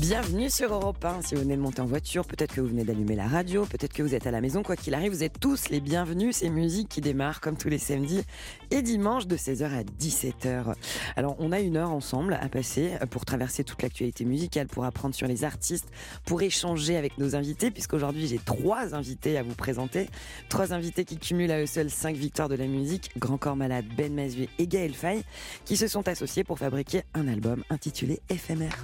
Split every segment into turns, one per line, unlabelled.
Bienvenue sur Europe 1. Si vous venez de monter en voiture, peut-être que vous venez d'allumer la radio, peut-être que vous êtes à la maison. Quoi qu'il arrive, vous êtes tous les bienvenus. C'est musique qui démarre comme tous les samedis et dimanches de 16h à 17h. Alors, on a une heure ensemble à passer pour traverser toute l'actualité musicale, pour apprendre sur les artistes, pour échanger avec nos invités, puisqu'aujourd'hui j'ai trois invités à vous présenter. Trois invités qui cumulent à eux seuls cinq victoires de la musique. Grand Corps Malade, Ben Mazué et Gaël Faye, qui se sont associés pour fabriquer un album intitulé Éphémère.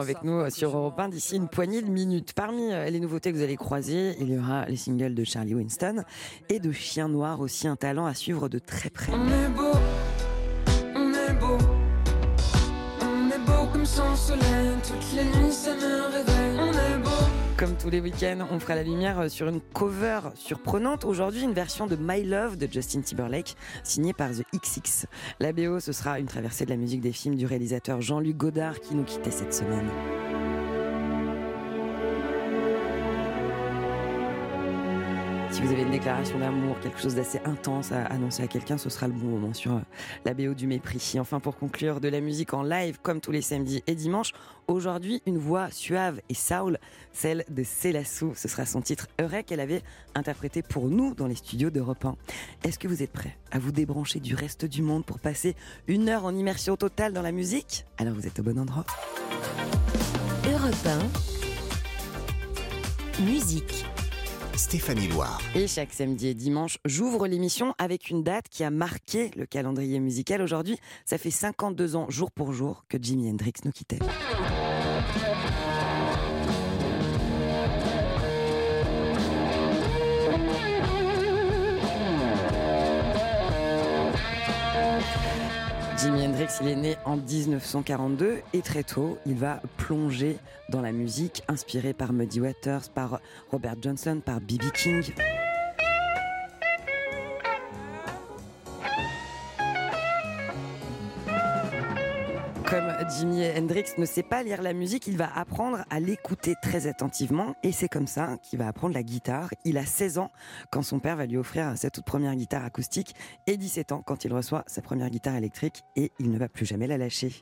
Avec nous sur Europe 1 d'ici une poignée de minutes. Parmi euh, les nouveautés que vous allez croiser, il y aura les singles de Charlie Winston et de Chien Noir, aussi un talent à suivre de très près.
On est beau, on est beau, on est beau comme son soleil. Toutes les nuits ça me.
Comme tous les week-ends, on fera la lumière sur une cover surprenante. Aujourd'hui, une version de My Love de Justin Timberlake, signée par The XX. La BO, ce sera une traversée de la musique des films du réalisateur Jean-Luc Godard qui nous quittait cette semaine. Si vous avez une déclaration d'amour, quelque chose d'assez intense à annoncer à quelqu'un, ce sera le bon moment sur euh, la BO du mépris. Enfin, pour conclure, de la musique en live, comme tous les samedis et dimanches, aujourd'hui, une voix suave et soul, celle de Célassou. Ce sera son titre Heureux qu'elle avait interprété pour nous dans les studios d'Europe 1. Est-ce que vous êtes prêts à vous débrancher du reste du monde pour passer une heure en immersion totale dans la musique? Alors vous êtes au bon endroit.
Europe 1, musique.
Stéphanie Loire.
Et chaque samedi et dimanche, j'ouvre l'émission avec une date qui a marqué le calendrier musical. Aujourd'hui, ça fait 52 ans, jour pour jour, que Jimi Hendrix nous quittait. Jimi Hendrix, il est né en 1942 et très tôt, il va plonger dans la musique inspirée par Muddy Waters, par Robert Johnson, par B.B. King. Jimi Hendrix ne sait pas lire la musique, il va apprendre à l'écouter très attentivement et c'est comme ça qu'il va apprendre la guitare. Il a 16 ans quand son père va lui offrir sa toute première guitare acoustique et 17 ans quand il reçoit sa première guitare électrique et il ne va plus jamais la lâcher.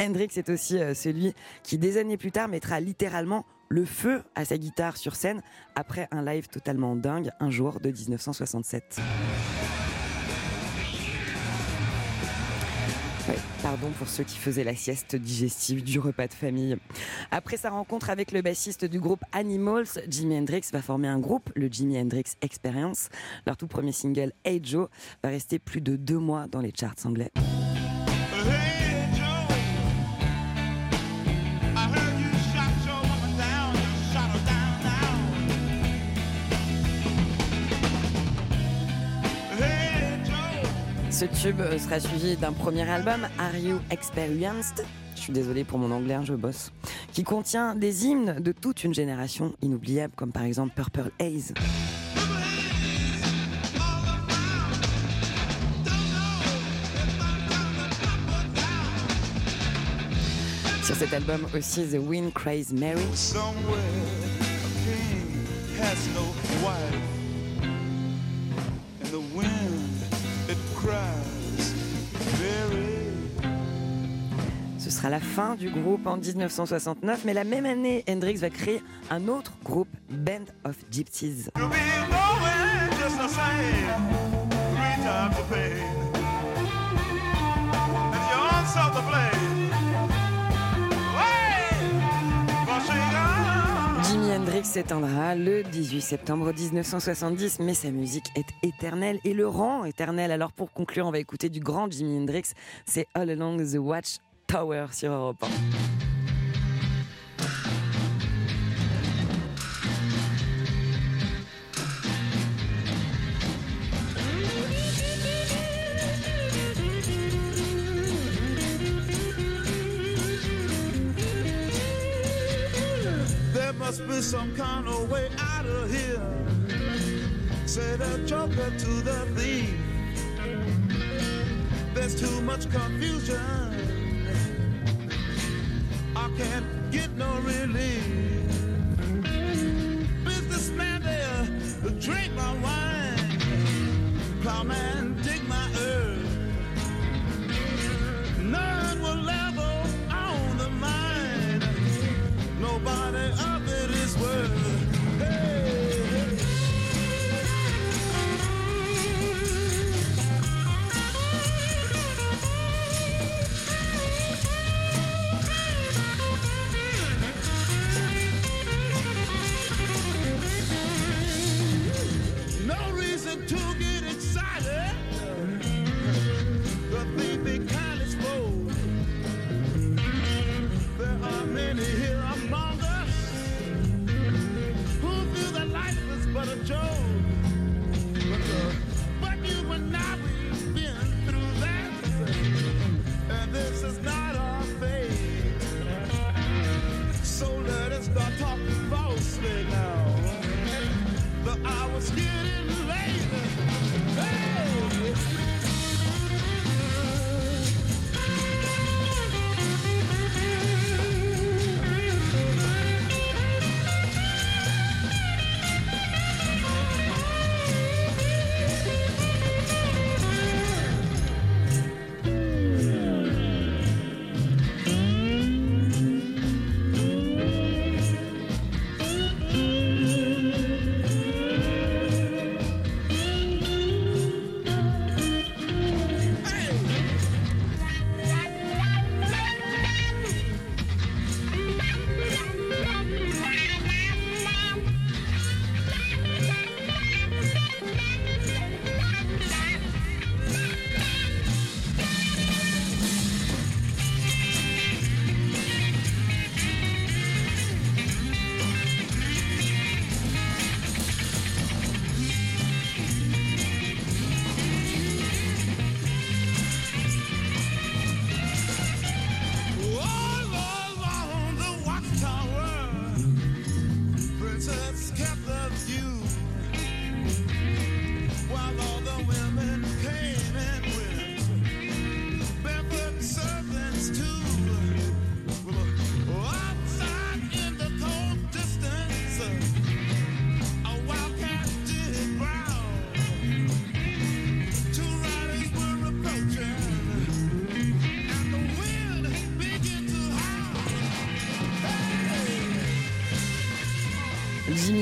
Hendrix est aussi euh, celui qui des années plus tard mettra littéralement le feu à sa guitare sur scène après un live totalement dingue un jour de 1967. Pour ceux qui faisaient la sieste digestive du repas de famille. Après sa rencontre avec le bassiste du groupe Animals, Jimi Hendrix va former un groupe, le Jimi Hendrix Experience. Leur tout premier single, Hey Joe, va rester plus de deux mois dans les charts anglais. Ce tube sera suivi d'un premier album, Are You Experienced? Je suis désolée pour mon anglais, hein, je bosse. Qui contient des hymnes de toute une génération inoubliables, comme par exemple Purple Haze. Sur cet album aussi, The Wind Cries Mary. Ce sera la fin du groupe en 1969, mais la même année, Hendrix va créer un autre groupe, Band of Gypsies. Jimi Hendrix s'éteindra le 18 septembre 1970, mais sa musique est éternelle et le rend éternel. Alors pour conclure, on va écouter du grand Jimi Hendrix, c'est All Along the Watch Tower sur Europe 1.
Some kind of way out of here. Say the joker to the thief. There's too much confusion. I can't get no relief. is the talk falsely now. The hour's getting late.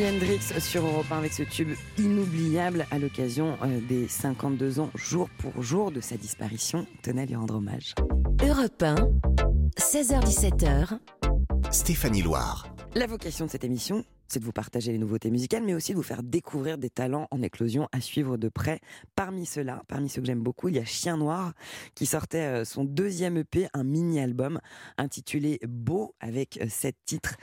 Hendrix sur Europe 1 avec ce tube inoubliable à l'occasion euh, des 52 ans jour pour jour de sa disparition. Tenez à lui rendre hommage.
Europe 1, 16h17h,
Stéphanie Loire.
La vocation de cette émission, c'est de vous partager les nouveautés musicales, mais aussi de vous faire découvrir des talents en éclosion à suivre de près. Parmi ceux-là, parmi ceux que j'aime beaucoup, il y a Chien Noir qui sortait euh, son deuxième EP, un mini-album intitulé Beau, avec euh, sept titres,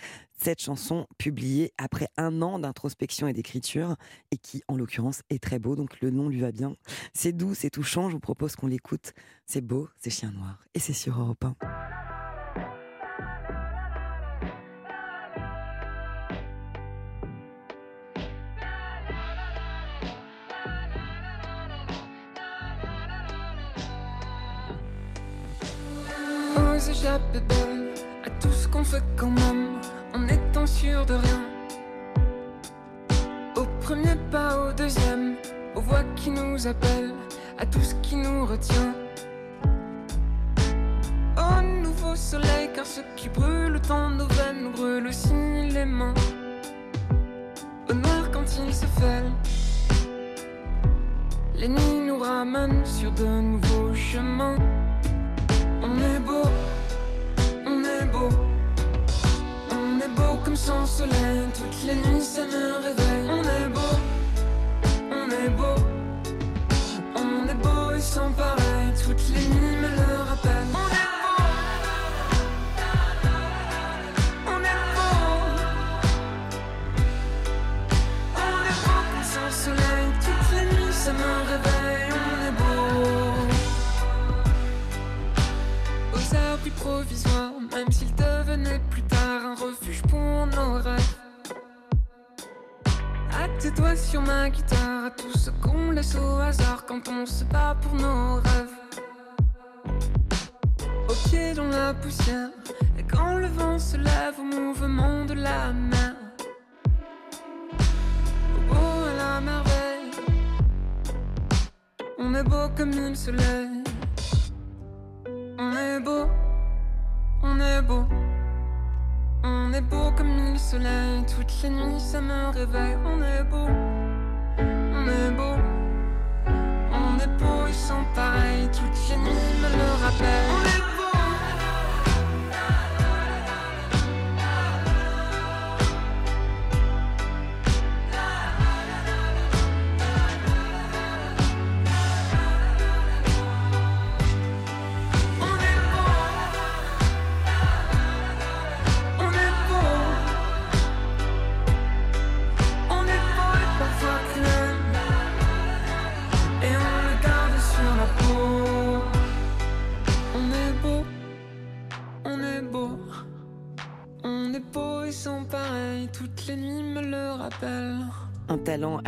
sept chansons publiées après un an d'introspection et d'écriture, et qui, en l'occurrence, est très beau, donc le nom lui va bien. C'est doux, c'est touchant, je vous propose qu'on l'écoute. C'est beau, c'est Chien Noir, et c'est sur Europe 1.
Aux échappées belles, à tout ce qu'on fait quand même, de rien. Au premier pas, au deuxième, aux voix qui nous appellent, à tout ce qui nous retient. Au nouveau soleil, car ce qui brûle dans nos veines nous brûle aussi les mains. Au noir quand il se fait, les nuits nous ramènent sur de nouveaux chemins. Sans soleil. Toutes les nuits ça me réveille. On est beau, on est beau, on est beau et sans pareil. Toutes les nuits me le rappellent. On est beau, on est beau, on est beau sans soleil. Toutes les nuits ça me réveille. On est beau aux abris provisoires, même s'il devenait plus tard un pour nos rêves. À tes doigts sur ma guitare, à tout ce qu'on laisse au hasard quand on se bat pour nos rêves. Au pied dans la poussière, et quand le vent se lève au mouvement de la mer. Au beau à la merveille, on est beau comme le soleil. On est beau, on est beau, on est beau comme le soleil. Toutes les nuits ça me réveille. On est beau, on est beau, on est beau et sans pareil. Toutes les nuits me le rappellent.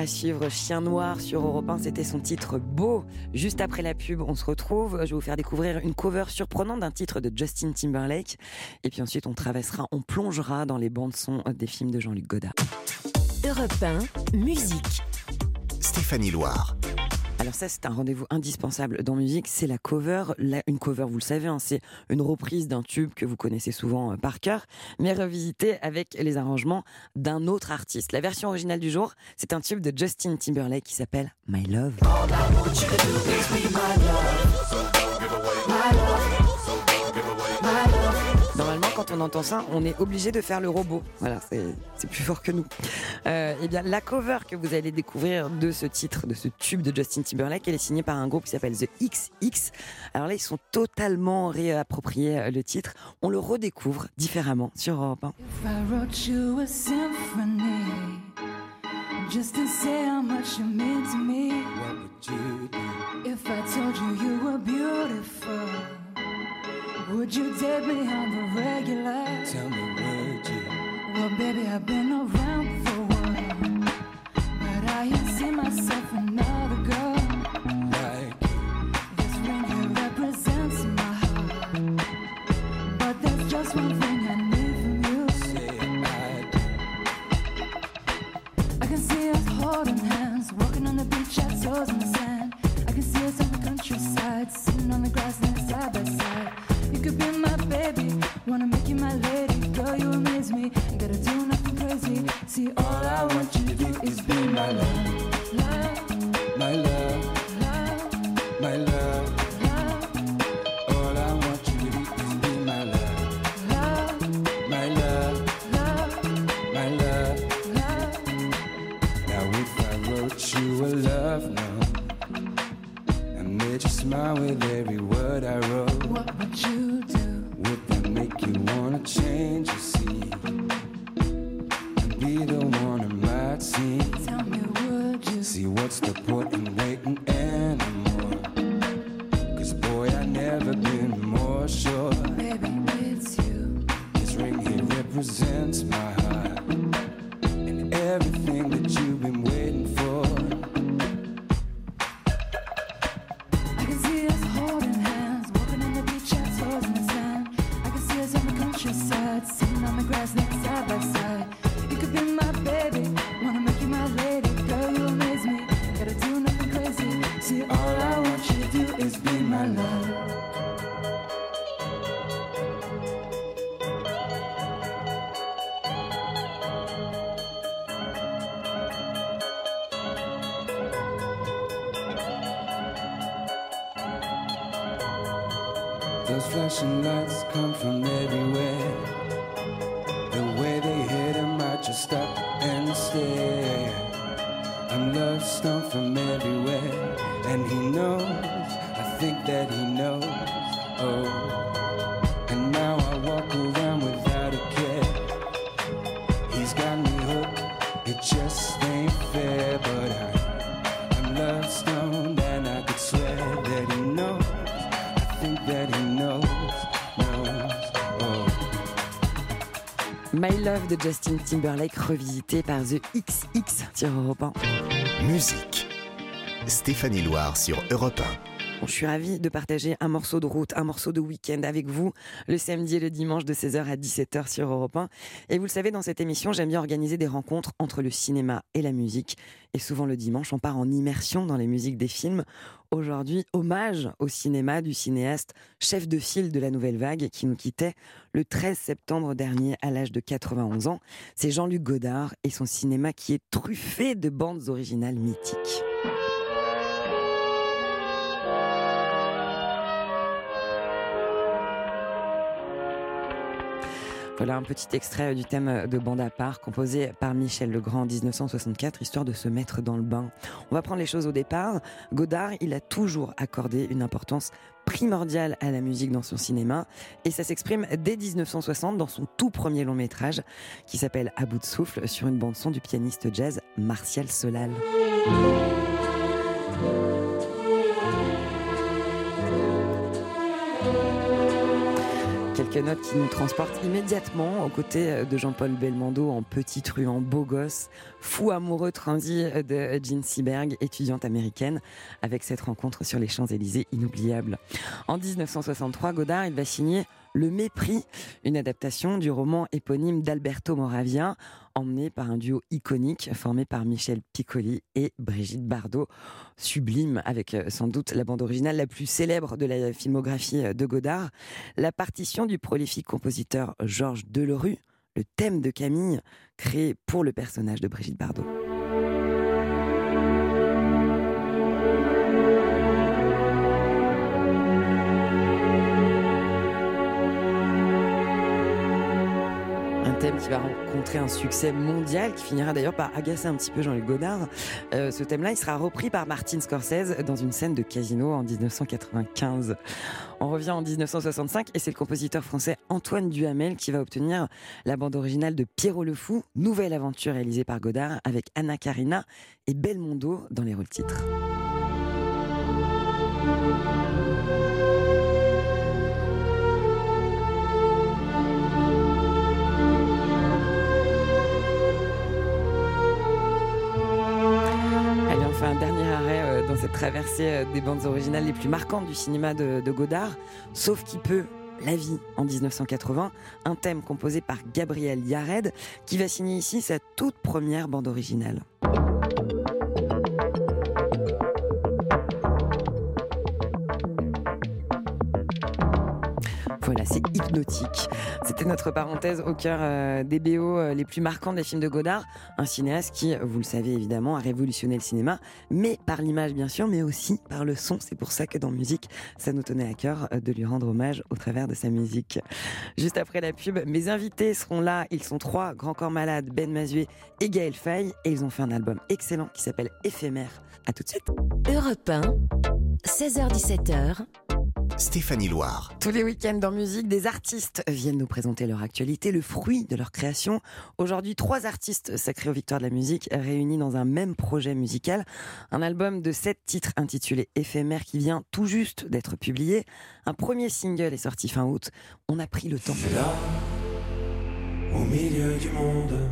À suivre, Chien Noir sur Europe 1, c'était son titre Beau. Juste après la pub, on se retrouve. Je vais vous faire découvrir une cover surprenante d'un titre de Justin Timberlake. Et puis ensuite, on traversera, on plongera dans les bandes son des films de Jean-Luc Godard.
Europe 1, musique.
Stéphanie Loire.
Alors ça, c'est un rendez-vous indispensable dans musique, c'est la cover. Une cover, vous le savez, hein, c'est une reprise d'un tube que vous connaissez souvent euh, par cœur, mais revisité avec les arrangements d'un autre artiste. La version originale du jour, c'est un tube de Justin Timberlake qui s'appelle My Love. Quand on entend ça, on est obligé de faire le robot. Voilà, c'est plus fort que nous. Euh, eh bien, la cover que vous allez découvrir de ce titre, de ce tube de Justin Timberlake, elle est signée par un groupe qui s'appelle The XX. Alors là, ils sont totalement réappropriés euh, le titre. On le redécouvre différemment sur Europe 1.
If I wrote you a symphony just to say how much you mean to me,
What would you do?
if I told you you were beautiful, would you date me on the regular?
Tell me, would you?
Well, baby, I've been around for a while, but I ain't seen myself another high. Love
de Justin Timberlake revisité par The XX sur Europe 1.
Musique. Stéphanie Loire sur Europe
Bon, je suis ravie de partager un morceau de route, un morceau de week-end avec vous le samedi et le dimanche de 16h à 17h sur Europe 1. Et vous le savez, dans cette émission, j'aime bien organiser des rencontres entre le cinéma et la musique. Et souvent le dimanche, on part en immersion dans les musiques des films. Aujourd'hui, hommage au cinéma du cinéaste chef de file de la nouvelle vague qui nous quittait le 13 septembre dernier à l'âge de 91 ans. C'est Jean-Luc Godard et son cinéma qui est truffé de bandes originales mythiques. Voilà un petit extrait du thème de Bande à part composé par Michel Legrand en 1964, histoire de se mettre dans le bain. On va prendre les choses au départ. Godard, il a toujours accordé une importance primordiale à la musique dans son cinéma et ça s'exprime dès 1960 dans son tout premier long métrage qui s'appelle À bout de souffle sur une bande son du pianiste jazz Martial Solal. Quelques magnifique note qui nous transporte immédiatement aux côtés de Jean-Paul Belmondo en petit truand beau gosse, fou amoureux transi de Jean Seberg, étudiante américaine, avec cette rencontre sur les Champs-Élysées inoubliable. En 1963, Godard, il va signer Le Mépris, une adaptation du roman éponyme d'Alberto Moravia, emmené par un duo iconique formé par Michel Piccoli et Brigitte Bardot. Sublime, avec euh, sans doute la bande originale la plus célèbre de la filmographie euh, de Godard. La partition du prolifique compositeur Georges Delerue, le thème de Camille, créé pour le personnage de Brigitte Bardot. Qui va rencontrer un succès mondial, qui finira d'ailleurs par agacer un petit peu Jean-Luc Godard. Euh, ce thème-là, il sera repris par Martin Scorsese dans une scène de casino en 1995. On revient en 1965 et c'est le compositeur français Antoine Duhamel qui va obtenir la bande originale de Pierrot le Fou, nouvelle aventure réalisée par Godard avec Anna Karina et Belmondo dans les rôles titres. Dernier arrêt euh, dans cette traversée euh, des bandes originales les plus marquantes du cinéma de Godard, sauf qui peut. La vie en 1980, un thème composé par Gabriel Yared qui va signer ici sa toute première bande originale. C'est hypnotique. C'était notre parenthèse au cœur euh, des BO euh, les plus marquants des films de Godard. Un cinéaste qui, vous le savez évidemment, a révolutionné le cinéma, mais par l'image bien sûr, mais aussi par le son. C'est pour ça que dans musique, ça nous tenait à cœur euh, de lui rendre hommage au travers de sa musique. Juste après la pub, mes invités seront là. Ils sont trois, Grand Corps Malade, Ben Mazué et Gaël Faye. Et ils ont fait un album excellent qui s'appelle Éphémère. À tout de suite.
Europe 1, 16h17h,
Stéphanie Loire.
Tous les week-ends dans musique, des artistes viennent nous présenter leur actualité, le fruit de leur création. Aujourd'hui, trois artistes sacrés aux victoires de la musique réunis dans un même projet musical. Un album de sept titres intitulé Éphémère qui vient tout juste d'être publié. Un premier single est sorti fin août. On a pris le temps.
là, au milieu du monde,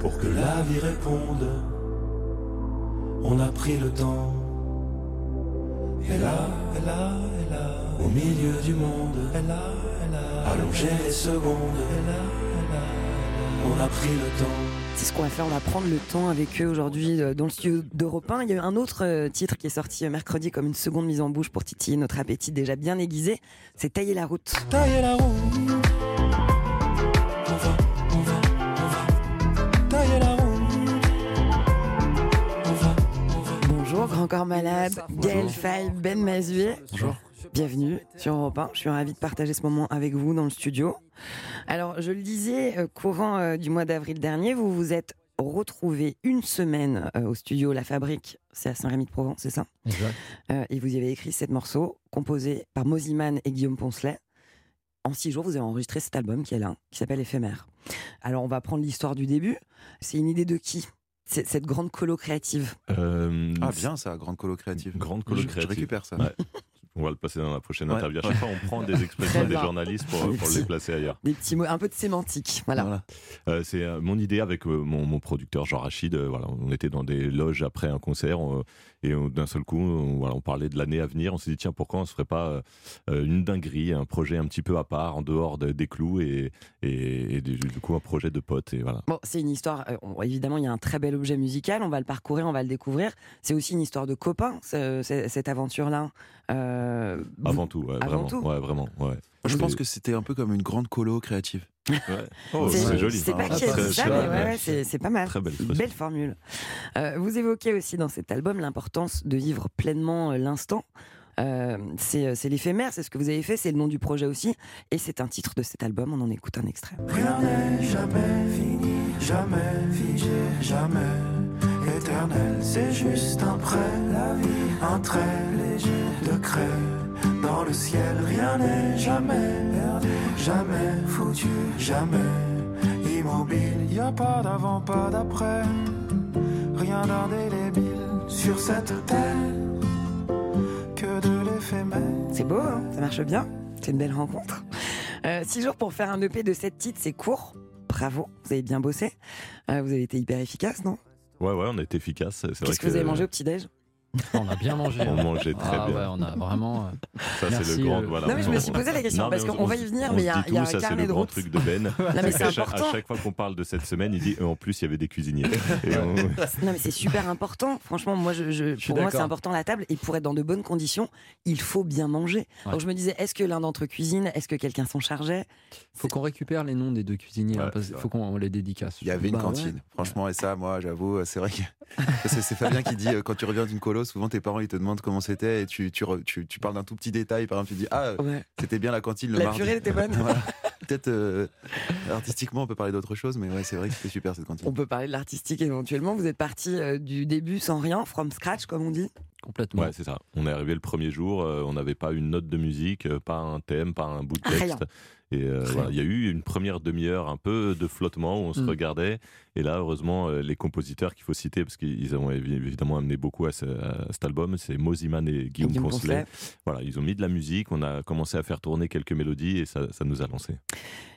pour que la vie réponde. On a pris le temps. Et là, et là, et là, au milieu du monde, là, et là, allonger les secondes, et là, et là, on a pris le temps.
C'est ce qu'on va faire, on va prendre le temps avec eux aujourd'hui euh, dans le studio d'Europe 1. Il y a eu un autre euh, titre qui est sorti euh, mercredi comme une seconde mise en bouche pour titiller notre appétit déjà bien aiguisé. C'est Tailler la route.
Tailler la route. On va, on va, on va. Tailler la route. On va, on va.
Bonjour, Grand Corps Malade, Gaël Faye, Ben Mazué.
Bonjour.
Bienvenue sur Europe 1. Je suis ravie de partager ce moment avec vous dans le studio. Alors, je le disais, euh, courant euh, du mois d'avril dernier, vous vous êtes retrouvés une semaine euh, au studio La Fabrique, c'est à Saint-Rémy-de-Provence, c'est ça Euh, Et vous y avez écrit sept morceaux, composés par Moziman et Guillaume Poncelet. En six jours, vous avez enregistré cet album qui est là, qui s'appelle Éphémère. Alors, on va prendre l'histoire du début. C'est une idée de qui C'est- Cette grande colo créative?
Euh,
Ah bien ça, grande colo créative.
Grande colo
Je-
créative.
Je récupère ça.
Ouais. On va le passer dans la prochaine
Ouais.
interview. À chaque fois, on prend des expressions des journalistes pour, pour les placer ailleurs.
Des petits mots, un peu de sémantique. Voilà.
Voilà.
Euh, c'est euh, mon idée avec euh, mon, mon producteur Jean Rachid. voilà, on était dans des loges après un concert et d'un seul coup, on, voilà, on parlait de l'année à venir. On s'est dit tiens, pourquoi on se ferait pas une dinguerie, un projet un petit peu à part, en dehors de- des clous et, et, et du, du coup un projet de potes et voilà.
Bon, c'est une histoire. évidemment, il y a un très bel objet musical. On va le parcourir, on va le découvrir. C'est aussi une histoire de copains, ce- ce- cette aventure-là. Euh,
Avant tout, ouais,
Avant
vraiment,
tout.
ouais, vraiment, ouais.
Je pense que c'était un peu comme une grande colo créative.
Ouais. Oh,
c'est
joli.
C'est pas
Ah,
c'est pas mal.
Très belle
formule. Euh, vous évoquez aussi dans cet album l'importance de vivre pleinement euh, l'instant. C'est euh, c'est l'éphémère, c'est ce que vous avez fait, c'est le nom du projet aussi, et c'est un titre de cet album. On en écoute un extrait.
Rien n'est jamais fini, jamais figé, jamais éternel. C'est juste un prêt, la vie, un trait léger de craie. Dans le ciel, rien n'est jamais jamais foutu, jamais immobile. Y a pas d'avant, pas d'après, rien d'indélébile sur cette terre que de l'éphémère.
C'est beau, hein ça marche bien. C'est une belle rencontre. Euh, six jours pour faire un EP de 7 titres, c'est court. Bravo, vous avez bien bossé. Euh, vous avez été hyper efficace, non?
Ouais, ouais, on a été efficace.
Qu'est-ce que vous avez mangé au petit-déj?
On a bien mangé.
On mangeait très
Ah
bien.
ouais, on a vraiment. euh,
Ça, c'est le grand.
euh,
Voilà,
Non, mais je me suis posé la question,
Non,
parce qu'on
on-
va y venir, mais il y a- il y a un carnet
le
de
grand
route.
truc de Ben.
mais c'est important.
À chaque fois qu'on parle de cette semaine, il dit et en plus, il y avait des cuisiniers. Et on-
Non, mais c'est super important. Franchement, moi, je, pour moi, c'est important la table. Et pour être dans de bonnes conditions, il faut bien manger.
Ouais.
Donc je me disais, est-ce que l'un d'entre eux cuisine? Est-ce que quelqu'un s'en chargeait?
Faut qu'on récupère les noms des deux cuisiniers. hein,
Ouais,
parce
c'est
qu'il faut qu'on les dédicace.
Il y avait une
Bah
cantine. Franchement, et ça, moi, j'avoue, c'est vrai que c'est Fabien qui dit euh, quand tu reviens d'une colo, souvent tes parents ils te demandent comment c'était et tu, tu, tu, tu parles d'un tout petit détail. Par exemple, tu dis Ah,
Ouais.
c'était bien la cantine le
La
mardi.
purée était bonne.
Voilà. Peut-être euh, artistiquement, on peut parler d'autre chose, mais ouais, c'est vrai que c'était super cette cantine.
On peut parler de l'artistique éventuellement. Vous êtes parti euh, du début sans rien, from scratch, comme on dit.
Complètement.
Ouais, c'est ça. On est arrivé le premier jour, euh, on n'avait pas une note de musique, euh, pas un thème, pas un bout de
Rien.
texte. Et euh,
Rien.
voilà, il y a eu une première demi-heure un peu de flottement où on se
Mm.
regardait. Et là, heureusement, les compositeurs qu'il faut citer, parce qu'ils ont évi- évidemment amené beaucoup à, ce- à cet album, c'est Moziman et Guillaume,
Guillaume.
Voilà, ils ont mis de la musique, on a commencé à faire tourner quelques mélodies et ça, ça nous a lancé.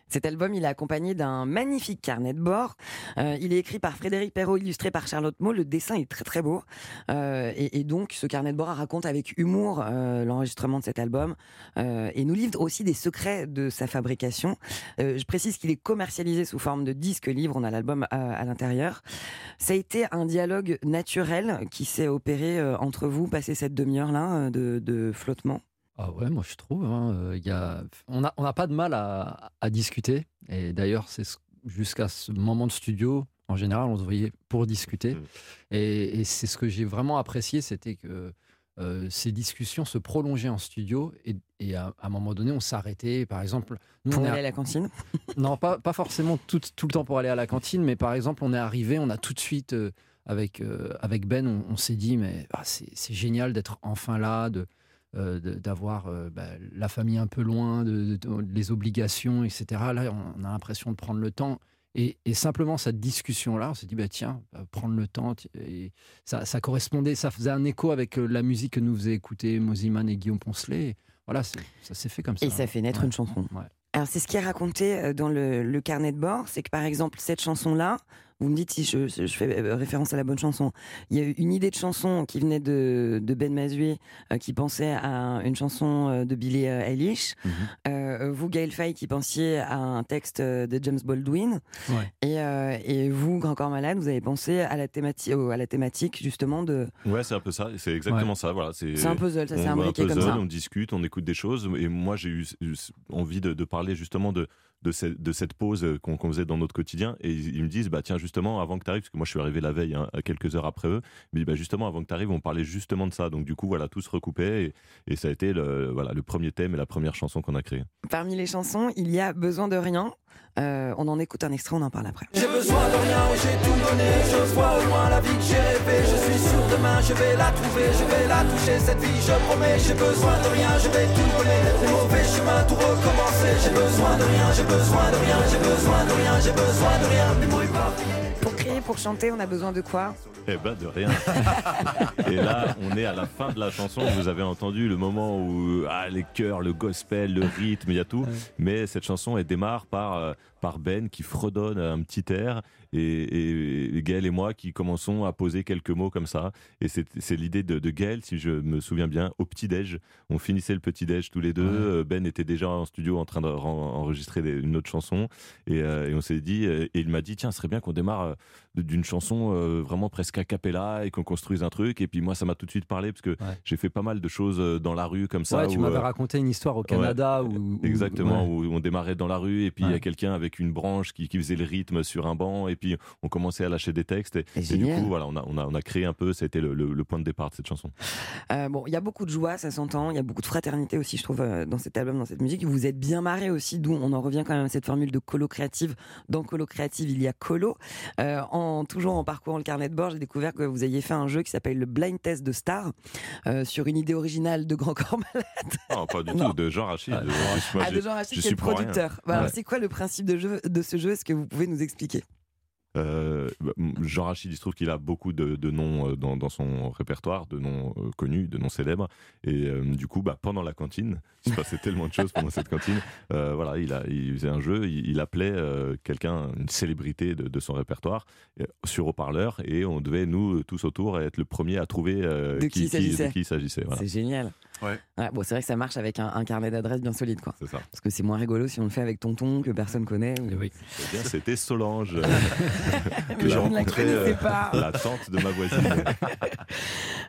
Cet album, il est accompagné d'un magnifique carnet de bord. Euh, il est écrit par Frédéric Perrault, illustré par Charlotte Maud. Le dessin est très très beau. Euh, et, donc, ce carnet de bord raconte avec humour euh, l'enregistrement de cet album et nous livre aussi des secrets de sa fabrication. Je précise qu'il est commercialisé sous forme de disque-livre. On a l'album à, l'intérieur. Ça a été un dialogue naturel qui s'est opéré entre vous, passé cette demi-heure-là euh, de, de flottement?
Ah ouais, moi je trouve. hein, euh, il y a... On n'a on n'a pas de mal à, à discuter. Et d'ailleurs, c'est ce- jusqu'à ce moment de studio, en général, on se voyait pour discuter.
Mm.
Et, et c'est ce que j'ai vraiment apprécié, c'était que euh, ces discussions se prolongeaient en studio. Et, et à, à un moment donné, on s'arrêtait. Par exemple, nous,
Pour
on est
aller
à-
à la cantine.
non, pas, pas forcément tout, tout le temps pour aller à la cantine, mais par exemple, on est arrivé, on a tout de suite, euh, avec, euh, avec Ben, on, on s'est dit, mais ah, c'est c'est génial d'être enfin là, de euh, d'avoir euh, bah, la famille un peu loin, de, de- de- les obligations, etc. Là, on a l'impression de prendre le temps. Et, et simplement cette discussion-là, on s'est dit, bah, tiens, euh, prendre le temps. Et ça, ça correspondait, ça faisait un écho avec la musique que nous faisaient écouter Moziman et Guillaume Poncelet. Et voilà, c'est- ça s'est fait comme ça.
Et ça fait naître
Ouais.
une chanson.
Ouais.
Alors, c'est ce qui est raconté dans le, le carnet de bord. C'est que, par exemple, cette chanson-là, vous me dites si je, je fais euh, référence à la bonne chanson. Il y a eu une idée de chanson qui venait de, de Ben Mazué, euh, qui pensait à une chanson euh, de Billie euh, Eilish.
Mhm.
Euh, vous, Gaël Faye, qui pensiez à un texte de James Baldwin.
Ouais.
Et, euh, et vous, Grand Corps Malade, vous avez pensé à la, thématique, à la thématique, justement, de.
Ouais, c'est un peu ça. C'est exactement ça. Voilà, c'est
C'est un puzzle, ça
voit un
imbriqué comme
puzzle,
ça.
on discute, on écoute des choses. Et moi, j'ai eu eu envie de, de parler justement de, de, cette, de cette pause qu'on qu'on faisait dans notre quotidien. Et ils, ils me disent, bah tiens, justement, avant que tu arrives, parce que moi, je suis arrivé la veille, hein, à quelques heures après eux, mais bah, justement, avant que tu arrives, on parlait justement de ça. Donc, du coup, voilà, tout se recoupait. Et, et ça a été le, voilà, le premier thème et la première chanson qu'on a créée.
Parmi les chansons, il y a Besoin de rien. Euh, on en écoute un extrait, on en parle après.
J'ai besoin de rien, j'ai tout donné Je vois au loin la vie que j'ai rêvée Je suis sûr demain je vais la trouver Je vais la toucher cette vie je promets J'ai besoin de rien, je vais tout donner mauvais chemins tout recommencer J'ai besoin de rien, j'ai besoin de rien J'ai besoin de rien, j'ai besoin de rien Ne bruit pas
Pour crier, pour chanter, on a besoin de quoi?
Eh ben de rien. et là, on est à la fin de la chanson. Vous avez entendu le moment où ah, les chœurs, le gospel, le rythme, il y a tout. Mais cette chanson, elle démarre par euh, par Ben qui fredonne un petit air et, et Gaël et moi qui commençons à poser quelques mots comme ça. Et c'est l'idée de, de Gaël, si je me souviens bien, au petit déj. On finissait le petit déj tous les deux. Euh, Ben était déjà en studio en train d'enregistrer une autre chanson et, euh, et on s'est dit euh, et il m'a dit tiens, ce serait bien qu'on démarre d'une chanson euh, vraiment presque a cappella et qu'on construise un truc. Et puis moi, ça m'a tout de suite parlé parce que j'ai fait pas mal de choses dans la rue comme ça.
Ouais, tu
où,
m'avais
euh,
raconté une histoire au Canada où, où-
Exactement,
ouais.
où on démarrait dans la rue et puis il y a quelqu'un avec une branche qui, qui faisait le rythme sur un banc et puis on commençait à lâcher des textes et, et du coup voilà on a, on a, on a créé un peu, c'était le, le- le point de départ de cette chanson.
Euh, bon, il y a beaucoup de joie, ça s'entend. Il y a beaucoup de fraternité aussi, je trouve, euh, dans cet album, dans cette musique. Vous êtes bien marré aussi, d'où on en revient quand même à cette formule de colo créative. Dans colo créative, il y a colo. Euh, en toujours en parcourant le carnet de bord, j'ai découvert que vous aviez fait un jeu qui s'appelle le Blind Test de Star euh, sur une idée originale de Grand Corps Malade.
Non, pas du
Non.
tout, de Jean Rachid.
Ah,
de-
Ah,
je-
de Jean Rachid, qui est le producteur. Bah,
Ouais.
c'est quoi le principe de, jeu, de ce jeu Est-ce que vous pouvez nous expliquer?
Euh, bah, Jean Rachid, il se trouve qu'il a beaucoup de, de noms euh, dans, dans son répertoire, de noms euh, connus, de noms célèbres. Et euh, du coup, bah, pendant la cantine, il se passait tellement de choses pendant cette cantine. Euh, voilà, il, a, il faisait un jeu, il, il appelait euh, quelqu'un, une célébrité de, de son répertoire, euh, sur haut-parleur, et on devait, nous, tous autour, être le premier à trouver euh,
De qui il s'agissait.
de qui il s'agissait. Voilà.
C'est génial.
Ouais.
bon, c'est vrai que ça marche avec un, un carnet d'adresses bien solide, quoi.
C'est ça.
Parce que c'est moins rigolo si on le fait avec tonton que personne connaît. ou-
Oui.
Eh bien, c'était Solange, euh, que j'ai rencontré euh,
pas.
la tante de ma voisine.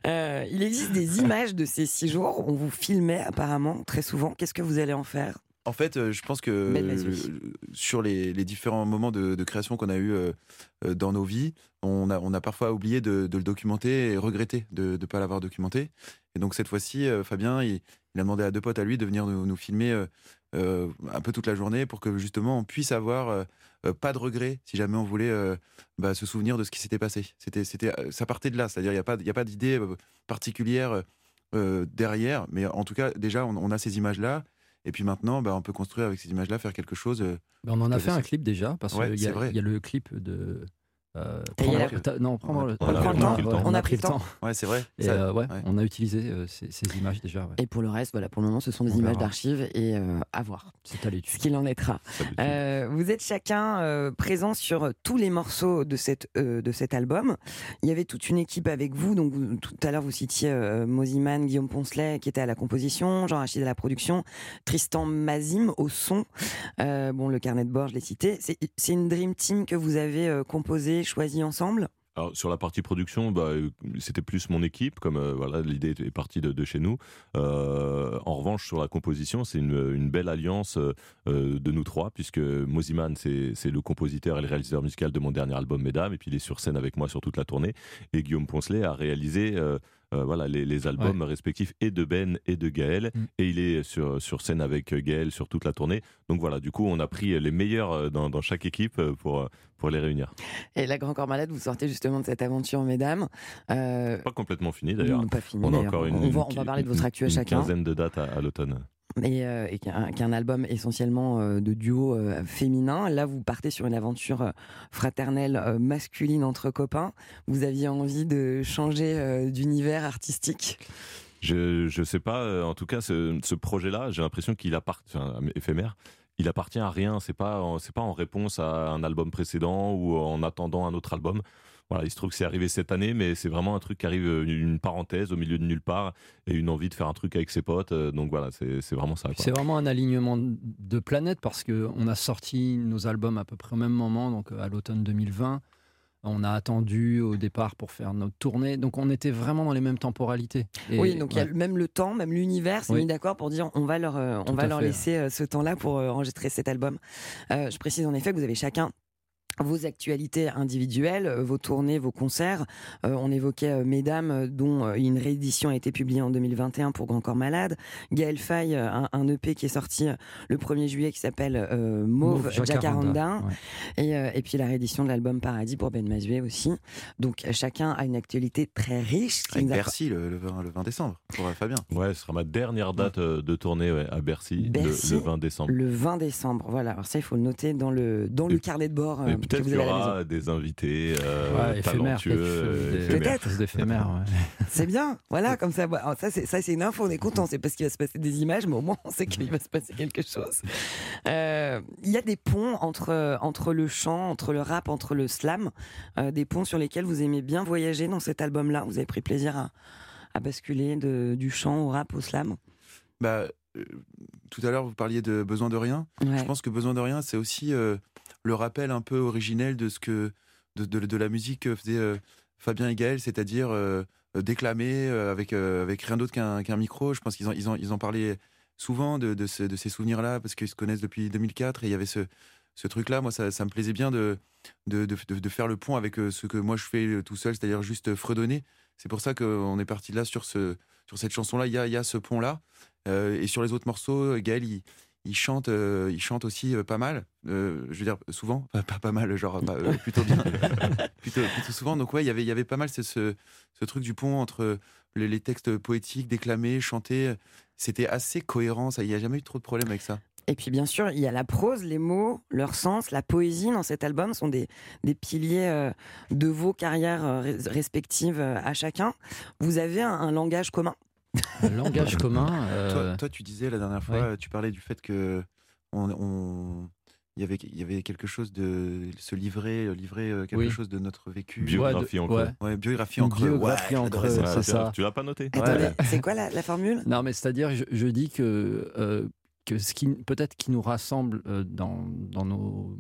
Euh, il existe des images de ces six jours. On vous filmait apparemment très souvent. Qu'est-ce que vous allez en faire?
En fait, euh, je pense que euh, sur les, les différents moments de, de création qu'on a eu dans nos vies, on a, on a parfois oublié de, de le documenter et regretté de ne pas l'avoir documenté. Et donc cette fois-ci, euh, Fabien, il, il a demandé à deux potes à lui de venir nous, nous filmer euh, euh, un peu toute la journée pour que justement on puisse avoir euh, pas de regrets si jamais on voulait euh, bah, se souvenir de ce qui s'était passé. C'était, c'était, ça partait de là, c'est-à-dire il n'y a pas, y a pas d'idée particulière derrière, mais en tout cas déjà on, on a ces images-là. Et puis maintenant, bah, on peut construire avec ces images-là, faire quelque chose.
Ben, on en a fait un clip déjà, parce
Ouais,
qu'il y a le clip de. Euh, prendre- non, prendre le
On a-
on a pris le temps.
ouais,
On a pris le temps.
Ouais, c'est vrai.
Et euh, ouais,
ouais.
on a utilisé euh, ces, ces images déjà. ouais.
Et pour le reste, voilà, pour le moment, ce sont des
On
images d'archives et euh, à voir
C'est à
ce qu'il en. Euh, vous êtes chacun euh, présent sur tous les morceaux de, cette, euh, de cet album. Il y avait toute une équipe avec vous. Donc, vous- tout à l'heure, vous citiez euh, Moziman, Guillaume Poncelet qui était à la composition, Jean Rachid à la production, Tristan Mazim au son. Euh, bon, le carnet de bord, je l'ai cité. C'est c'est une Dream Team que vous avez euh, composé, choisi ensemble
sur la partie production, bah, euh, c'était plus mon équipe, comme euh, voilà, l'idée est partie de, chez nous. Euh, en revanche, sur la composition, c'est une, belle alliance de nous trois, puisque Moziman, c'est le compositeur et le réalisateur musical de mon dernier album, Mesdames, et puis il est sur scène avec moi sur toute la tournée. Et Guillaume Poncelet a réalisé euh, voilà, les, les albums respectifs et de Ben et de Gaël,
Mm.
et il est sur, sur scène avec euh, Gaël sur toute la tournée. Donc voilà, du coup, on a pris les meilleurs euh, dans, dans chaque équipe pour, pour les réunir.
Et La Grand Corps Malade, vous sortez justement de cette aventure, mesdames. Euh,
Pas complètement fini d'ailleurs. On a
d'ailleurs.
encore une,
on, va, on va parler de votre actu à
une
chacun.
quinzaine de dates à, à l'automne.
Et, euh, album essentiellement euh, de duo euh, féminin. Là, vous partez sur une aventure euh, fraternelle masculine entre copains. Vous aviez envie de changer d'univers artistique?
Je je sais pas. En tout cas, ce, ce projet-là, j'ai l'impression qu'il appartient enfin, éphémère. Il appartient à rien. C'est pas c'est pas en réponse à un album précédent ou en attendant un autre album. Voilà, il se trouve que c'est arrivé cette année, mais c'est vraiment un truc qui arrive euh, une parenthèse au milieu de nulle part et une envie de faire un truc avec ses potes. euh, Donc voilà, c'est vraiment ça.
C'est vraiment un alignement de planètes parce que on a sorti nos albums à peu près au même moment, donc euh, à l'automne 2020. On a attendu au départ pour faire notre tournée, donc on était vraiment dans les mêmes temporalités. Et-
oui, donc il y
ouais.
a même le temps, même l'univers s'est
Oui.
mis d'accord pour dire on va leur, euh, on va leur
fait.
laisser euh, ce temps-là pour euh, enregistrer cet album. Je précise en effet que vous avez chacun vos actualités individuelles, euh, vos tournées, vos concerts. Euh, on évoquait euh, Mesdames, euh, dont euh, une réédition a été publiée en 2021 pour Grand Corps Malade. Gaël Faye, un, un EP qui est sorti le 1er juillet qui s'appelle euh, Mauve,
Mauve
Jacaranda.
Jacaranda, ouais.
Et, euh, et puis la réédition de l'album Paradis pour Ben Mazué aussi. Donc chacun a une actualité très riche.
Avec Bercy le, le 20, le 20 décembre pour euh, Fabien.
Ouais, ce sera ma dernière date de tournée ouais, à Bercy, le-
Bercy,
le, 20 décembre.
Le 20 décembre, voilà. Alors ça, il faut le noter dans le, dans le
Et-
carnet de bord euh,
Et peut-être qu'il y aura des invités euh,
Ouais,
talentueux.
Peut-être. C'est bien, voilà, comme ça. ça, c'est ça, c'est une info. On est content. C'est parce qu'il va se passer des images, mais au moins, on sait qu'il va se passer quelque chose. Euh, Il y a des ponts entre entre le chant, entre le rap, entre le slam, euh, des ponts sur lesquels vous aimez bien voyager dans cet album-là. Vous avez pris plaisir à, à basculer de, du chant au rap au slam?
Bah, euh, tout à l'heure, vous parliez de Besoin de rien.
Ouais.
Je pense que Besoin de rien, c'est aussi euh, le rappel un peu originel de ce que de, de- la musique que faisaient euh, Fabien et Gaël, c'est-à-dire euh, déclamer euh, avec avec rien d'autre qu'un micro. Je pense qu'ils en ils ils en parlaient souvent de, de, de ces souvenirs-là parce qu'ils se connaissent depuis 2004 et il y avait ce ce truc-là. Moi, ça, me plaisait bien de de, de, de- faire le pont avec ce que moi je fais tout seul, c'est-à-dire juste fredonner. C'est pour ça qu'on est parti là sur ce sur cette chanson-là. Il y a y a ce pont-là et sur les autres morceaux, Gaël il il chante, euh, il chante aussi euh, pas mal. Euh, je veux dire souvent, pas, pas, mal, genre plutôt bien, plutôt, souvent. Donc ouais, il y avait, il y avait pas mal ce, ce, truc du pont entre les, textes poétiques, déclamés, chantés. C'était assez cohérent. Ça, il n'y a jamais eu trop de problème avec ça.
Et puis bien sûr, il y a la prose, les mots, leur sens, la poésie dans cet album sont des, des piliers de vos carrières res- respectives à chacun. Vous avez un langage commun
Un langage commun. euh,
Toi, toi, tu disais la dernière fois, tu parlais du fait que on, on- il y avait il y avait quelque chose de se livrer livrer euh, quelque
Oui.
chose de notre vécu.
Biographie en creux.
ouais.
Ouais, biographie en creux.
Biographie
Ouais,
en
j'adorais
creux,
ça.
c'est
tu-
ça.
Tu l'as pas noté
c'est quoi la, la formule?
Non, mais c'est-à-dire, je, je dis que, euh, que ce qui peut-être qui nous rassemble euh, dans, dans nos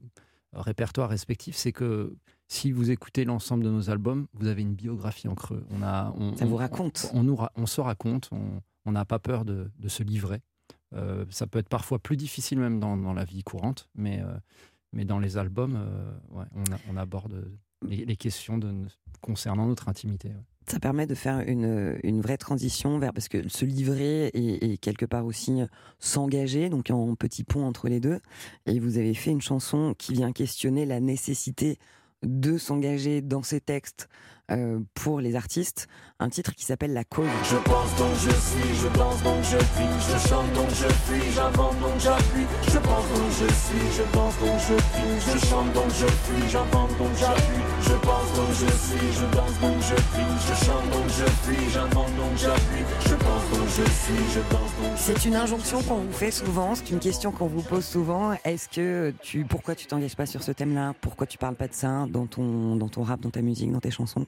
répertoires respectifs, c'est que si vous écoutez l'ensemble de nos albums, vous avez une biographie en creux. On a, on,
Ça vous
on-
raconte.
On, nous ra- on se raconte, on on n'a pas peur de, de se livrer. Euh, ça peut être parfois plus difficile même dans, dans la vie courante, mais, euh, mais dans les albums, euh, ouais, on, a- on aborde les, les questions de, concernant notre intimité. ouais.
Ça permet de faire une, une vraie transition vers parce que se livrer et, et quelque part aussi s'engager, donc en petit pont entre les deux. Et vous avez fait une chanson qui vient questionner la nécessité de s'engager dans ces textes euh, pour les artistes. Un titre qui s'appelle La cause.
Je pense donc je suis, je pense donc je vis, je chante donc je fuis, j'invente donc j'appuie. Je pense donc je suis, je pense donc je fuis, je chante donc je fuis, j'invente donc j'appuie. Je pense donc je suis, je danse donc je fuis, je chante donc je fuis, j'invente donc j'appuie. Je pense donc je suis, je danse donc je
C'est une injonction qu'on vous fait souvent, c'est une question qu'on vous pose souvent. Est-ce que tu, pourquoi tu t'engages pas sur ce thème-là Pourquoi tu parles pas de ça dans ton, dans ton rap, dans ta musique, dans tes chansons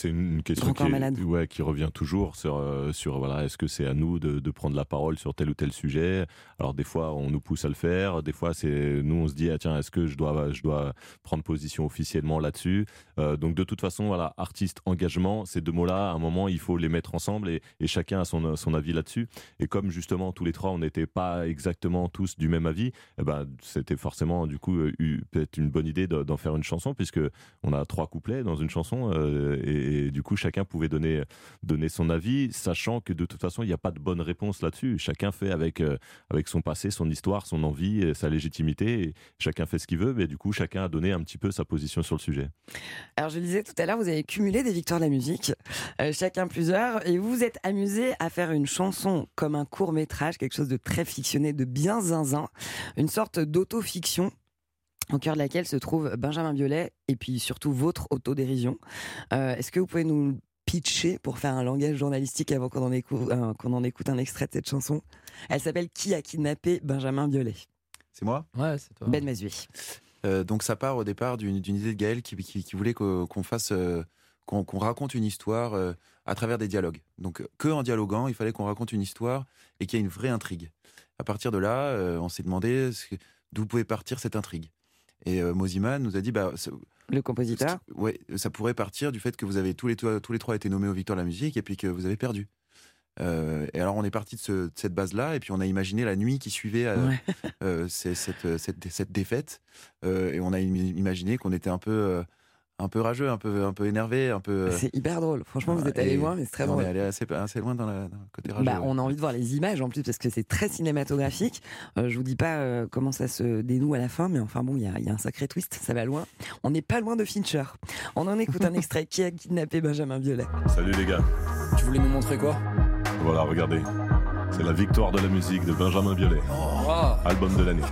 C'est une question qui,
corps
est-
malade.
ouais, qui revient toujours sur, euh, sur voilà, est-ce que c'est à nous de, de prendre la parole sur tel ou tel sujet? Alors des fois, on nous pousse à le faire, des fois, c'est nous, on se dit, ah, tiens, est-ce que je dois, je dois prendre position officiellement là-dessus? Euh, Donc de toute façon, voilà, artiste, engagement, ces deux mots-là, à un moment, il faut les mettre ensemble et, et chacun a son, son avis là-dessus. Et comme justement, tous les trois, on n'était pas exactement tous du même avis, eh ben, c'était forcément, du coup, euh, eu- peut-être une bonne idée de- d'en faire une chanson, puisque on a trois couplets dans une chanson euh, et, et du coup chacun pouvait donner donner son avis sachant que de toute façon il n'y a pas de bonne réponse là-dessus. Chacun fait avec euh, avec son passé son histoire son envie sa légitimité. Chacun fait ce qu'il veut mais du coup chacun a donné un petit peu sa position sur le sujet.
Alors je disais tout à l'heure, vous avez cumulé des victoires de la musique, euh, chacun plusieurs, et vous vous êtes amusé à faire une chanson comme un court métrage, quelque chose de très fictionné, de bien zinzin, une sorte d'autofiction au cœur de laquelle se trouve Benjamin Biolay et puis surtout votre autodérision. Euh, Est-ce que vous pouvez nous pitcher pour faire un langage journalistique avant qu'on en, écou- euh, en écoute un extrait de cette chanson? Elle s'appelle Qui a kidnappé Benjamin Biolay
C'est moi?
Ouais, c'est toi.
Ben Mazui.
Euh, donc ça part au départ d'une idée de Gaël qui, qui- qui voulait qu'o- qu'on fasse, euh, qu'on raconte une histoire à travers des dialogues. Donc que en dialoguant, il fallait qu'on raconte une histoire et qu'il y ait une vraie intrigue. À partir de là, on s'est demandé d'où pouvait partir cette intrigue. Et euh, Moziman nous a dit, bah, ça-
Le compositeur
ouais, ça pourrait partir du fait que vous avez tous les, tous les trois été nommés aux Victoires de la musique et puis que vous avez perdu. Euh, et alors on est parti de, ce- de cette base-là et puis on a imaginé la nuit qui suivait euh,
Ouais.
euh, cette, cette, cette défaite et on a im- imaginé qu'on était un peu un peu rageux, un peu un peu énervé, un peu. euh,
C'est hyper drôle. Franchement, vous êtes
et-
allé loin, mais c'est très
on
drôle.
est allé assez, assez loin dans, la- dans le côté rageux.
Bah,
ouais.
on a envie de voir les images en plus parce que c'est très cinématographique. Euh, je vous dis pas euh, comment ça se dénoue à la fin, mais enfin bon, il y a, il y a un sacré twist, ça va loin. On n'est pas loin de Fincher. On en écoute un extrait qui a kidnappé Benjamin Biolay.
salut les gars
Tu voulais nous montrer quoi?
Voilà regardez c'est la victoire de la musique de Benjamin Biolay album de l'année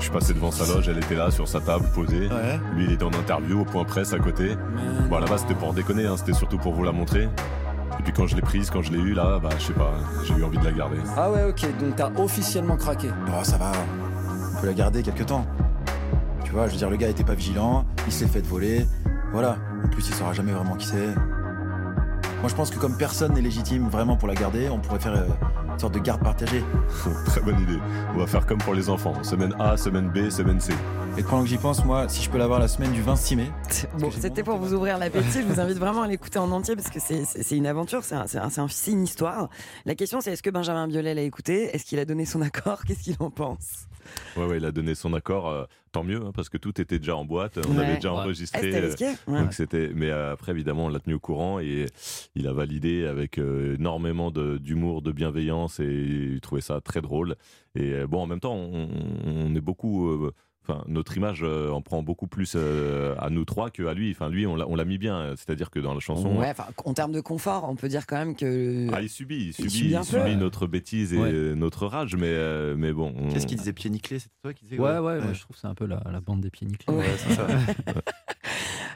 je suis passé devant sa loge elle était là sur sa table posée
Ouais.
lui il était en interview au point presse à côté Bon, là-bas, c'était pour déconner, hein, c'était surtout pour vous la montrer. Et puis quand je l'ai prise, quand je l'ai eue, là, bah, je sais pas, j'ai eu envie de la garder.
Ah ouais, ok, donc t'as officiellement craqué.
Oh, ça va, on peut la garder quelque temps. Tu vois, je veux dire, le gars était pas vigilant, il s'est fait voler. Voilà. En plus, il saura jamais vraiment qui c'est. Moi, je pense que comme personne n'est légitime vraiment pour la garder, on pourrait faire euh, sorte de garde partagée.
Très bonne idée. On va faire comme pour les enfants. Semaine A, semaine B, semaine C.
Et pendant que j'y pense, moi, si je peux l'avoir la semaine du 26 mai.
Bon, c'était pour vous ouvrir l'appétit. Je vous invite vraiment à l'écouter en entier parce que c'est- une aventure, c'est un- une histoire. La question, c'est est-ce que Benjamin Biolay l'a écouté? Est-ce qu'il a donné son accord? Qu'est-ce qu'il en pense?
Ouais, ouais, il a donné son accord. euh, tant mieux, hein, parce que tout était déjà en boîte. On
Ouais.
avait déjà
Ouais.
Ah,
enregistré.
c'était
euh, donc c'était, mais euh, après évidemment on l'a tenu au courant et il a validé avec euh, énormément d'humour, de bienveillance et il trouvait ça très drôle. Et bon en même temps on, on est beaucoup euh, Enfin, notre image euh, en prend beaucoup plus euh, à nous trois que à lui. Enfin, lui, on l'a mis bien. C'est-à-dire que dans la chanson,
Ouais, en termes de confort, on peut dire quand même que.
ah, il subit, il subit, il subit notre bêtise et
Ouais.
notre rage, mais euh, mais bon. on-
Qu'est-ce qu'il disait Pied nickelé C'était toi qui disais
Ouais, ouais, moi, je trouve que c'est un peu la, la bande des pieds nickelés.
Ouais.
Ouais, c'est ça.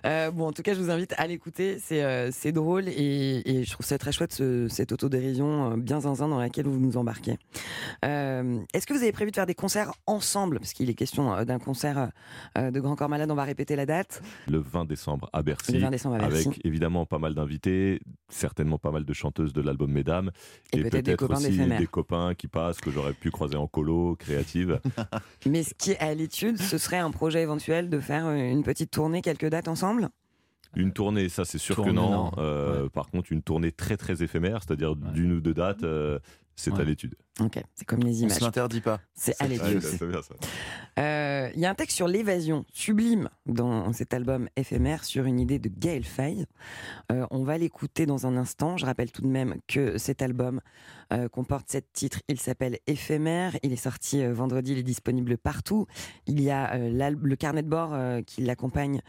Euh, bon, en tout cas, je vous invite à l'écouter. C'est euh, c'est drôle et, et je trouve ça très chouette, ce- cette autodérision euh, bien zinzin dans laquelle vous nous embarquez. Est-ce que vous avez prévu de faire des concerts ensemble? Parce qu'il est question d'un concert de Grand Corps Malade. On va répéter la date.
Le 20 décembre à Bercy.
Le 20 décembre à Bercy.
Avec évidemment pas mal d'invités, certainement pas mal de chanteuses de l'album Mesdames.
Et peut-être des copains
aussi des copains qui passent, que j'aurais pu croiser en colo, créative.
Mais ce qui est à l'étude, ce serait un projet éventuel de faire une petite tournée, quelques dates ensemble?
Une tournée, ça c'est sûr
Tournée,
que non.
non.
Euh,
Ouais.
Par contre, une tournée très très éphémère, c'est-à-dire d'une ou deux dates, euh, c'est à l'étude.
Ok, c'est comme les
On
images.
se l'interdit pas.
C'est à
Ouais,
l'étude.
c'est bien ça.
Euh, Il y a un texte sur l'évasion sublime dans cet album éphémère sur une idée de Gaël Faye. Euh, on va l'écouter dans un instant. Je rappelle tout de même que cet album euh, comporte sept titres. Il s'appelle Éphémère. Il est sorti euh, vendredi. Il est disponible partout. Il y a euh, le carnet de bord euh, qui l'accompagne,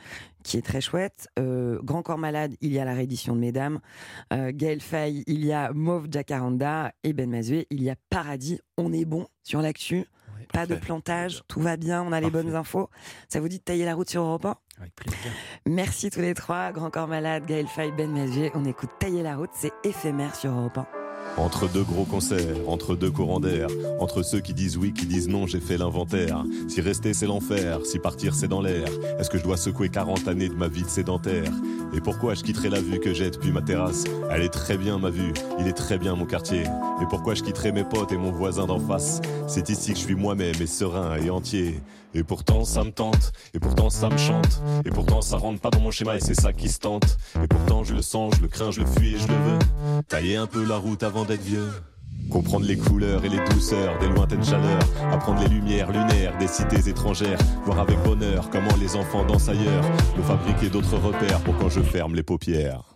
qui est très chouette. Grand Corps Malade, il y a la réédition de Mesdames. Gaël Faye, il y a Mauve Jacaranda. Et Ben Mazué, il y a Paradis. On est bon sur l'actu. Pas de plantage, tout va bien, on a les bonnes infos. Ça vous dit de tailler la route sur Europe 1
Avec plaisir.
Merci tous les trois, Grand Corps Malade, Gaël Faye, Ben Mazué. On écoute Tailler la route, c'est éphémère sur Europe 1.
Entre deux gros concerts, entre deux courants d'air, entre ceux qui disent oui, qui disent non, j'ai fait l'inventaire. Si rester c'est l'enfer, si partir c'est dans l'air, est-ce que je dois secouer 40 années de ma vie de sédentaire? Et pourquoi je quitterai la vue que j'ai depuis ma terrasse? Elle est très bien ma vue, il est très bien mon quartier. Et pourquoi je quitterai mes potes et mon voisin d'en face? C'est ici que je suis moi-même et serein et entier. Et pourtant ça me tente, et pourtant ça me chante, et pourtant ça rentre pas dans mon schéma et c'est ça qui se tente. Et pourtant je le sens, je le crains, je le fuis et je le veux. Tailler un peu la route avant d'être vieux. Comprendre les couleurs et les douceurs des lointaines chaleurs, apprendre les lumières lunaires des cités étrangères, voir avec bonheur comment les enfants dansent ailleurs, me fabriquer d'autres repères pour quand je ferme les paupières.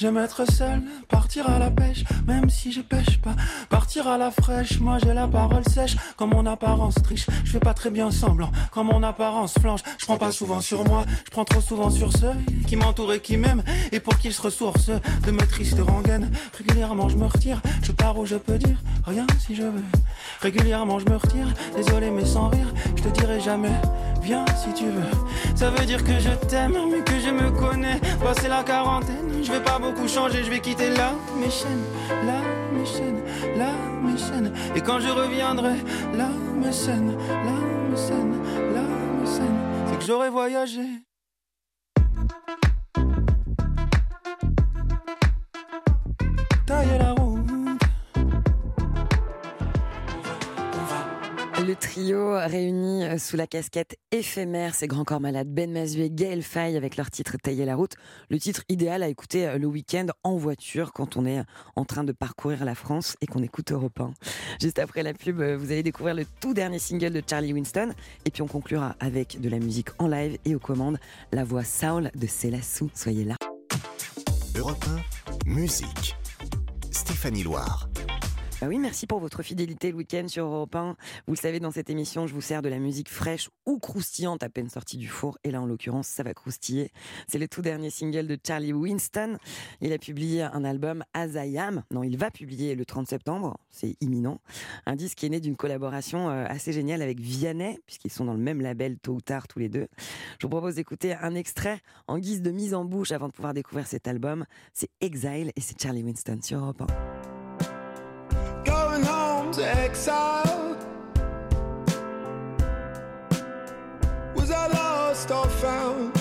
J'aime être seul, partir à la pêche, même si je pêche pas. Partir à la fraîche, moi j'ai la parole sèche, comme mon apparence triche. Je fais pas très bien semblant, comme mon apparence flanche. Je prends pas souvent sur moi, je prends trop souvent sur ceux qui m'entourent et qui m'aiment, et pour qu'ils se ressourcent de mes tristes rengaines. Régulièrement je me retire, je pars où je peux dire rien si je veux. Régulièrement je me retire, désolé mais sans rire, je te dirai jamais, viens si tu veux. Ça veut dire que je t'aime, mais que je me connais. Passé la quarantaine, je vais pas beaucoup changer, je vais quitter là mes chaînes, là mes chaînes, là mes chaînes. Et quand je reviendrai, là mes scènes, là mes scènes, là mes c'est que j'aurais voyagé. Tailler la
Le trio réuni euh, sous la casquette éphémère, c'est Grand Corps Malade, Ben Mazué, Gaël Faye avec leur titre Tailler la route. Le titre idéal à écouter euh, le week-end en voiture quand on est en train de parcourir la France et qu'on écoute Europe 1. Juste après la pub, euh, vous allez découvrir le tout dernier single de Charlie Winston et puis on conclura avec de la musique en live et aux commandes, la voix Saul de Célassou. Soyez là.
Europe 1, musique. Stéphanie Loire.
Bah oui, merci pour votre fidélité le week-end sur Europe 1. Vous le savez, dans cette émission, je vous sers de la musique fraîche ou croustillante à peine sortie du four. Et là, en l'occurrence, ça va croustiller. C'est le tout dernier single de Charlie Winston. Il a publié un album As I Am. Non, il va publier le 30 septembre. C'est imminent. Un disque qui est né d'une collaboration euh, assez géniale avec Vianney, puisqu'ils sont dans le même label tôt ou tard tous les deux. Je vous propose d'écouter un extrait en guise de mise en bouche avant de pouvoir découvrir cet album. C'est Exile et c'est Charlie Winston sur Europe 1.
Exile. Was I lost or found?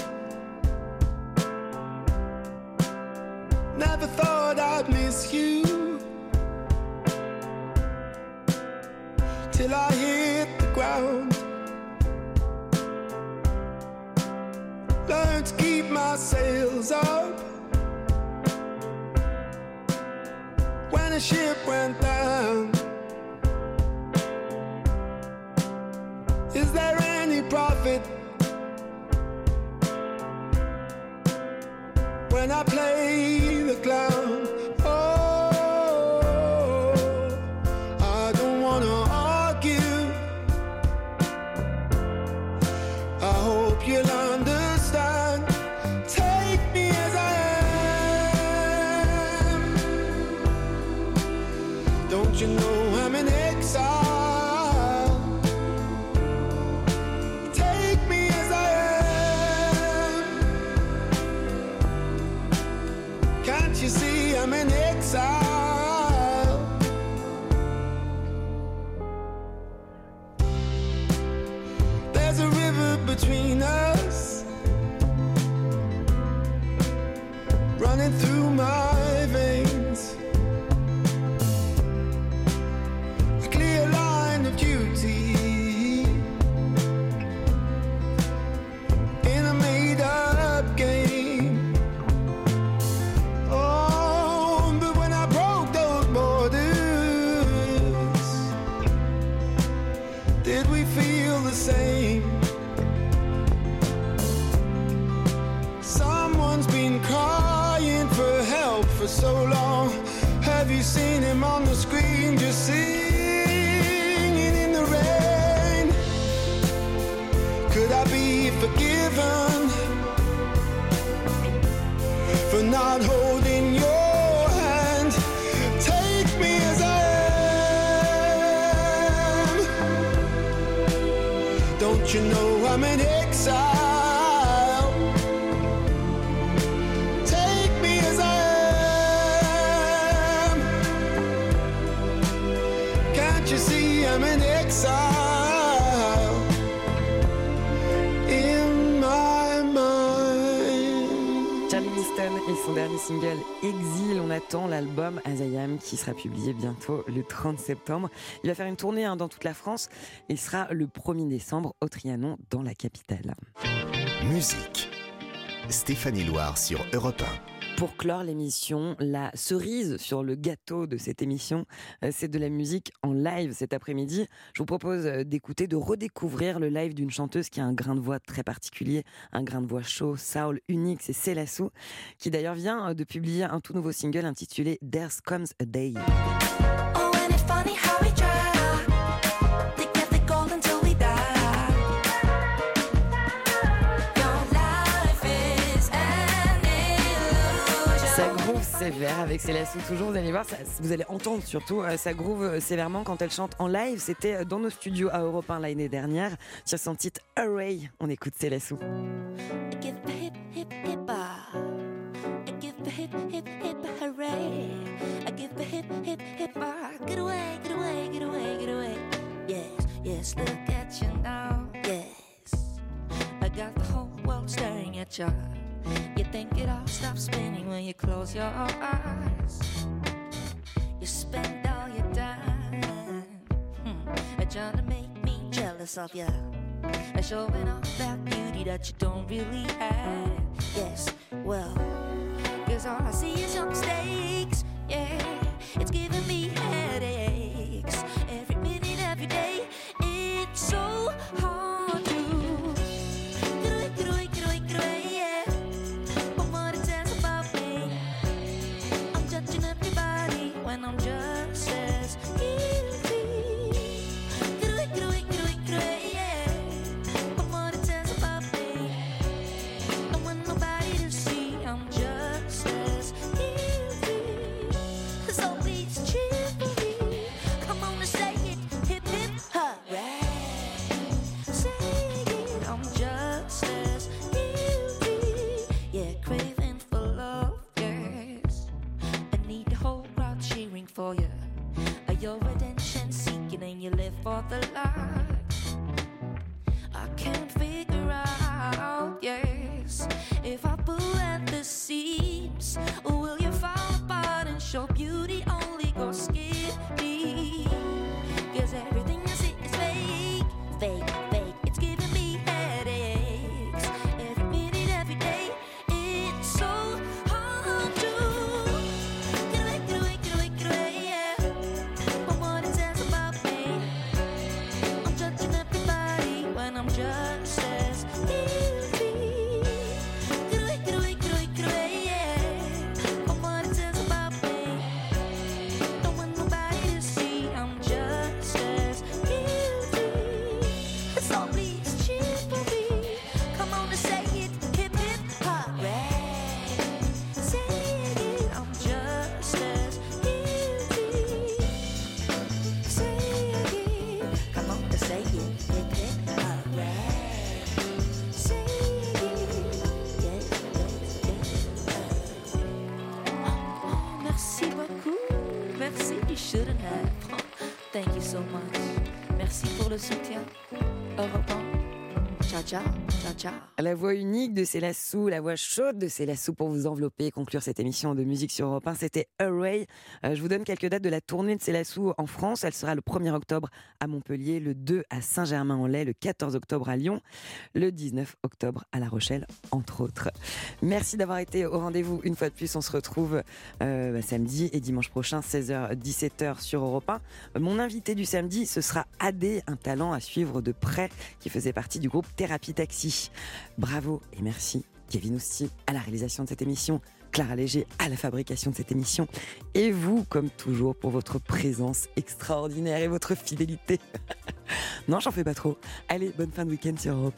Never thought I'd miss you till I hit the ground. Learned to keep my sails up. when a ship I play I'm in exile?
Son dernier single Exile. On attend l'album As I Am qui sera publié bientôt le 30 septembre. Il va faire une tournée hein, dans toute la France. Il sera le 1er décembre au Trianon dans la capitale.
Musique. Stéphanie Loire sur Europe
Pour clore l'émission, la cerise sur le gâteau de cette émission, euh, c'est de la musique en live cet après-midi. Je vous propose euh, d'écouter, de redécouvrir le live d'une chanteuse qui a un grain de voix très particulier, un grain de voix chaud, soul unique, c'est Célassou, qui d'ailleurs vient euh, de publier un tout nouveau single intitulé There's Comes a Day. Sévère avec Célassou toujours, vous allez voir, ça- vous allez entendre surtout, euh, ça groove euh, sévèrement quand elle chante en live. C'était euh, dans nos studios à Europe 1 l'année dernière sur son titre Array. On écoute
hip, ah. Yes, look at you now. Yes, I got the whole world staring at you. You think it all stops spinning when you close your eyes. You spend all your time hmm, trying to make me jealous of you. And showing off that beauty that you don't really have. Yes, well, cause all I see is your mistakes. Yeah, it's giving me for the love. job.
La voix unique de Célassou, la voix chaude de Célassou pour vous envelopper et conclure cette émission de musique sur Europe 1, c'était Array. Euh, je vous donne quelques dates de la tournée de Célassou en France. Elle sera le 1er octobre à Montpellier, le 2 à Saint-Germain-en-Laye, le 14 octobre à Lyon, le 19 octobre à La Rochelle, entre autres. Merci d'avoir été au rendez-vous une fois de plus. On se retrouve euh, bah, samedi et dimanche prochain, 16h, 17h sur Europe 1. Mon invité du samedi, ce sera Adé, un talent à suivre de près qui faisait partie du groupe Thérapie Taxi. Bravo et merci Kevin Ousti à la réalisation de cette émission, Clara Léger à la fabrication de cette émission et vous, comme toujours, pour votre présence extraordinaire et votre fidélité. non, j'en fais pas trop. Allez, bonne fin de week-end sur Europe 1.